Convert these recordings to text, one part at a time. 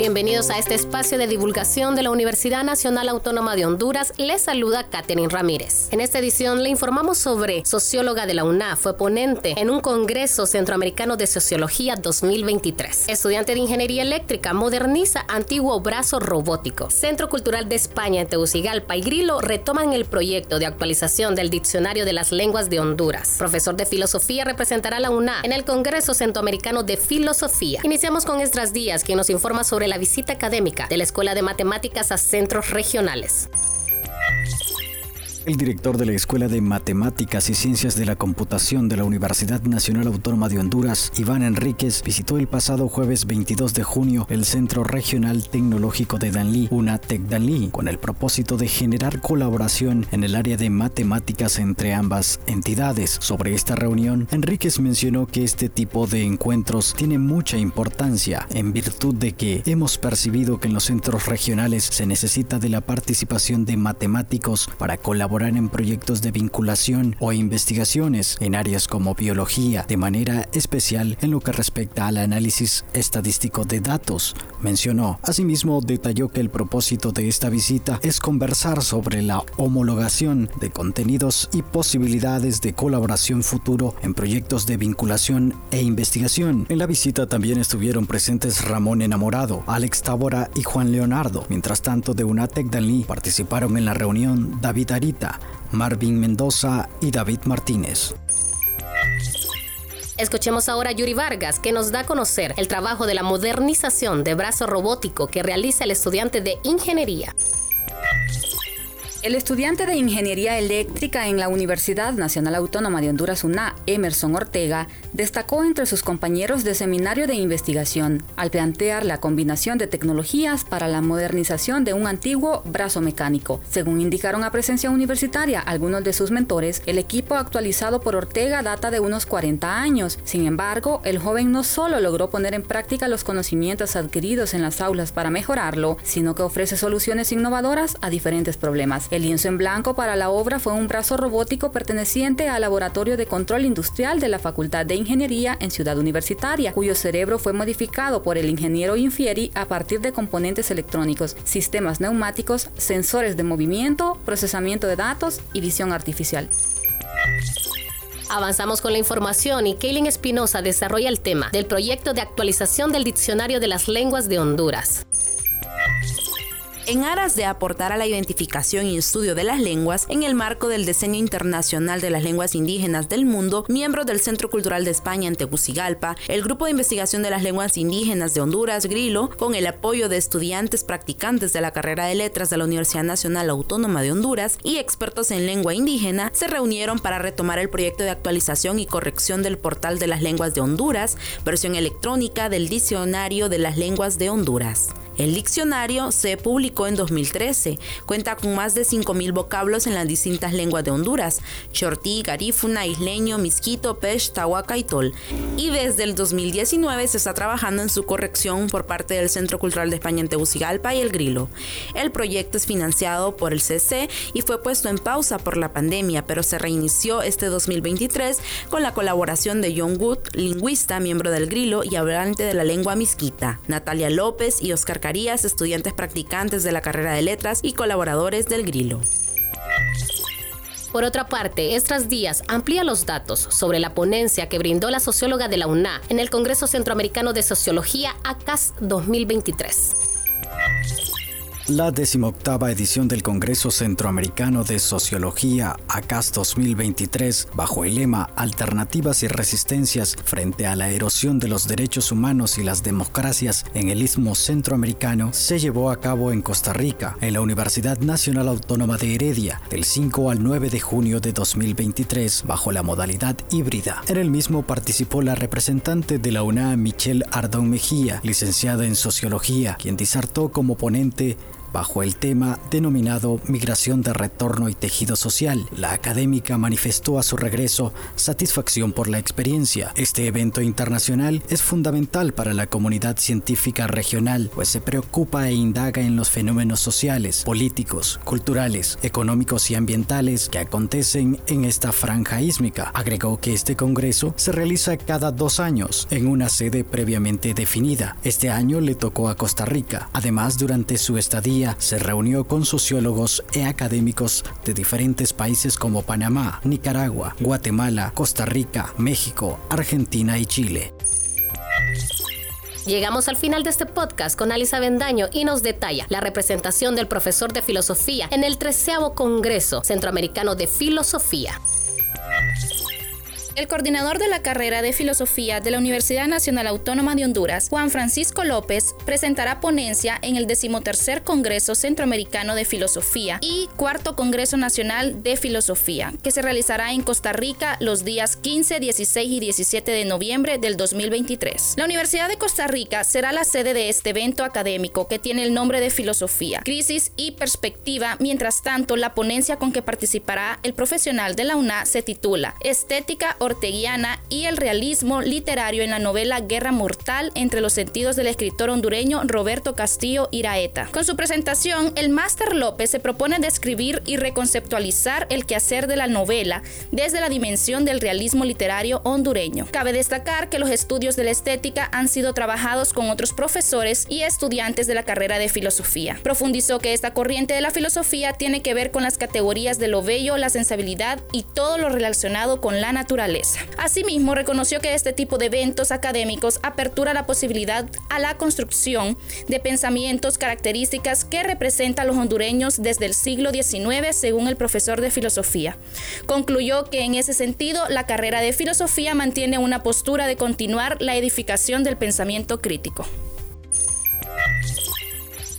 Bienvenidos a este espacio de divulgación de la Universidad Nacional Autónoma de Honduras. Les saluda Katherine Ramírez. En esta edición le informamos sobre socióloga de la UNA, fue ponente en un Congreso Centroamericano de Sociología 2023. Estudiante de Ingeniería Eléctrica, moderniza antiguo brazo robótico. Centro Cultural de España en Tegucigalpa y Grilo retoman el proyecto de actualización del Diccionario de las Lenguas de Honduras. Profesor de Filosofía representará a la UNA en el Congreso Centroamericano de Filosofía. Iniciamos con Estras Díaz, quien nos informa sobre la visita académica de la Escuela de Matemáticas a centros regionales. El director de la Escuela de Matemáticas y Ciencias de la Computación de la Universidad Nacional Autónoma de Honduras, Iván Enríquez, visitó el pasado jueves 22 de junio el Centro Regional Tecnológico de Danlí, UNATEC Danlí, con el propósito de generar colaboración en el área de matemáticas entre ambas entidades. Sobre esta reunión, Enríquez mencionó que este tipo de encuentros tiene mucha importancia en virtud de que hemos percibido que en los centros regionales se necesita de la participación de matemáticos para colaborar en proyectos de vinculación o investigaciones en áreas como biología, de manera especial en lo que respecta al análisis estadístico de datos, mencionó. Asimismo, detalló que el propósito de esta visita es conversar sobre la homologación de contenidos y posibilidades de colaboración futuro en proyectos de vinculación e investigación. En la visita también estuvieron presentes Ramón Enamorado, Alex Tábora y Juan Leonardo. Mientras tanto, de UNATEC Dalí participaron en la reunión David Marvin Mendoza y David Martínez. Escuchemos ahora a Yuri Vargas, que nos da a conocer el trabajo de la modernización de brazo robótico que realiza el estudiante de ingeniería. El estudiante de Ingeniería Eléctrica en la Universidad Nacional Autónoma de Honduras UNA, Emerson Ortega, destacó entre sus compañeros de seminario de investigación al plantear la combinación de tecnologías para la modernización de un antiguo brazo mecánico. Según indicaron a presencia universitaria algunos de sus mentores, el equipo actualizado por Ortega data de unos 40 años. Sin embargo, el joven no solo logró poner en práctica los conocimientos adquiridos en las aulas para mejorarlo, sino que ofrece soluciones innovadoras a diferentes problemas. El lienzo en blanco para la obra fue un brazo robótico perteneciente al Laboratorio de Control Industrial de la Facultad de Ingeniería en Ciudad Universitaria, cuyo cerebro fue modificado por el ingeniero Infieri a partir de componentes electrónicos, sistemas neumáticos, sensores de movimiento, procesamiento de datos y visión artificial. Avanzamos con la información y Kaylin Espinosa desarrolla el tema del proyecto de actualización del Diccionario de las Lenguas de Honduras. En aras de aportar a la identificación y estudio de las lenguas, en el marco del Diseño Internacional de las Lenguas Indígenas del Mundo, miembros del Centro Cultural de España en Tegucigalpa, el Grupo de Investigación de las Lenguas Indígenas de Honduras, Grilo, con el apoyo de estudiantes practicantes de la carrera de letras de la Universidad Nacional Autónoma de Honduras y expertos en lengua indígena, se reunieron para retomar el proyecto de actualización y corrección del portal de las lenguas de Honduras, versión electrónica del Diccionario de las Lenguas de Honduras. El diccionario se publicó en 2013. Cuenta con más de 5.000 vocablos en las distintas lenguas de Honduras: chortí, garífuna, isleño, misquito, pech, tahuaca y tol. Y desde el 2019 se está trabajando en su corrección por parte del Centro Cultural de España en Tegucigalpa y El Grilo. El proyecto es financiado por el CC y fue puesto en pausa por la pandemia, pero se reinició este 2023 con la colaboración de John Wood, lingüista, miembro del Grilo y hablante de la lengua misquita, Natalia López y Oscar estudiantes practicantes de la carrera de letras y colaboradores del Grilo. Por otra parte, Estras Díaz amplía los datos sobre la ponencia que brindó la socióloga de la UNA en el Congreso Centroamericano de Sociología ACAS 2023. La decimoctava edición del Congreso Centroamericano de Sociología, ACAS 2023, bajo el lema Alternativas y Resistencias frente a la erosión de los derechos humanos y las democracias en el Istmo Centroamericano, se llevó a cabo en Costa Rica, en la Universidad Nacional Autónoma de Heredia, del 5 al 9 de junio de 2023, bajo la modalidad híbrida. En el mismo participó la representante de la UNAM, Michelle Ardón Mejía, licenciada en Sociología, quien disertó como ponente bajo el tema denominado Migración de Retorno y Tejido Social. La académica manifestó a su regreso satisfacción por la experiencia. Este evento internacional es fundamental para la comunidad científica regional, pues se preocupa e indaga en los fenómenos sociales, políticos, culturales, económicos y ambientales que acontecen en esta franja ísmica. Agregó que este congreso se realiza cada dos años en una sede previamente definida. Este año le tocó a Costa Rica. Además, durante su estadía se reunió con sociólogos e académicos de diferentes países como Panamá, Nicaragua, Guatemala, Costa Rica, México, Argentina y Chile. Llegamos al final de este podcast con Alisa Bendaño y nos detalla la representación del profesor de filosofía en el 13 Congreso Centroamericano de Filosofía. El coordinador de la carrera de filosofía de la Universidad Nacional Autónoma de Honduras, Juan Francisco López, presentará ponencia en el decimotercer Congreso Centroamericano de Filosofía y cuarto Congreso Nacional de Filosofía, que se realizará en Costa Rica los días 15, 16 y 17 de noviembre del 2023. La Universidad de Costa Rica será la sede de este evento académico que tiene el nombre de Filosofía, Crisis y Perspectiva. Mientras tanto, la ponencia con que participará el profesional de la UNA se titula Estética orteguiana y el realismo literario en la novela Guerra Mortal entre los sentidos del escritor hondureño Roberto Castillo Iraeta. Con su presentación, el máster López se propone describir y reconceptualizar el quehacer de la novela desde la dimensión del realismo literario hondureño. Cabe destacar que los estudios de la estética han sido trabajados con otros profesores y estudiantes de la carrera de filosofía. Profundizó que esta corriente de la filosofía tiene que ver con las categorías de lo bello, la sensibilidad y todo lo relacionado con la Asimismo, reconoció que este tipo de eventos académicos apertura la posibilidad a la construcción de pensamientos, características que representan a los hondureños desde el siglo XIX, según el profesor de filosofía. Concluyó que en ese sentido, la carrera de filosofía mantiene una postura de continuar la edificación del pensamiento crítico.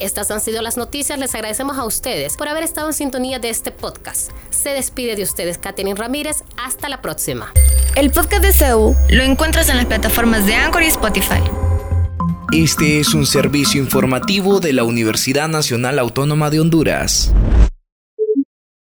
Estas han sido las noticias. Les agradecemos a ustedes por haber estado en sintonía de este podcast. Se despide de ustedes Katherine Ramírez. Hasta la próxima. El podcast de CEU lo encuentras en las plataformas de Anchor y Spotify. Este es un servicio informativo de la Universidad Nacional Autónoma de Honduras.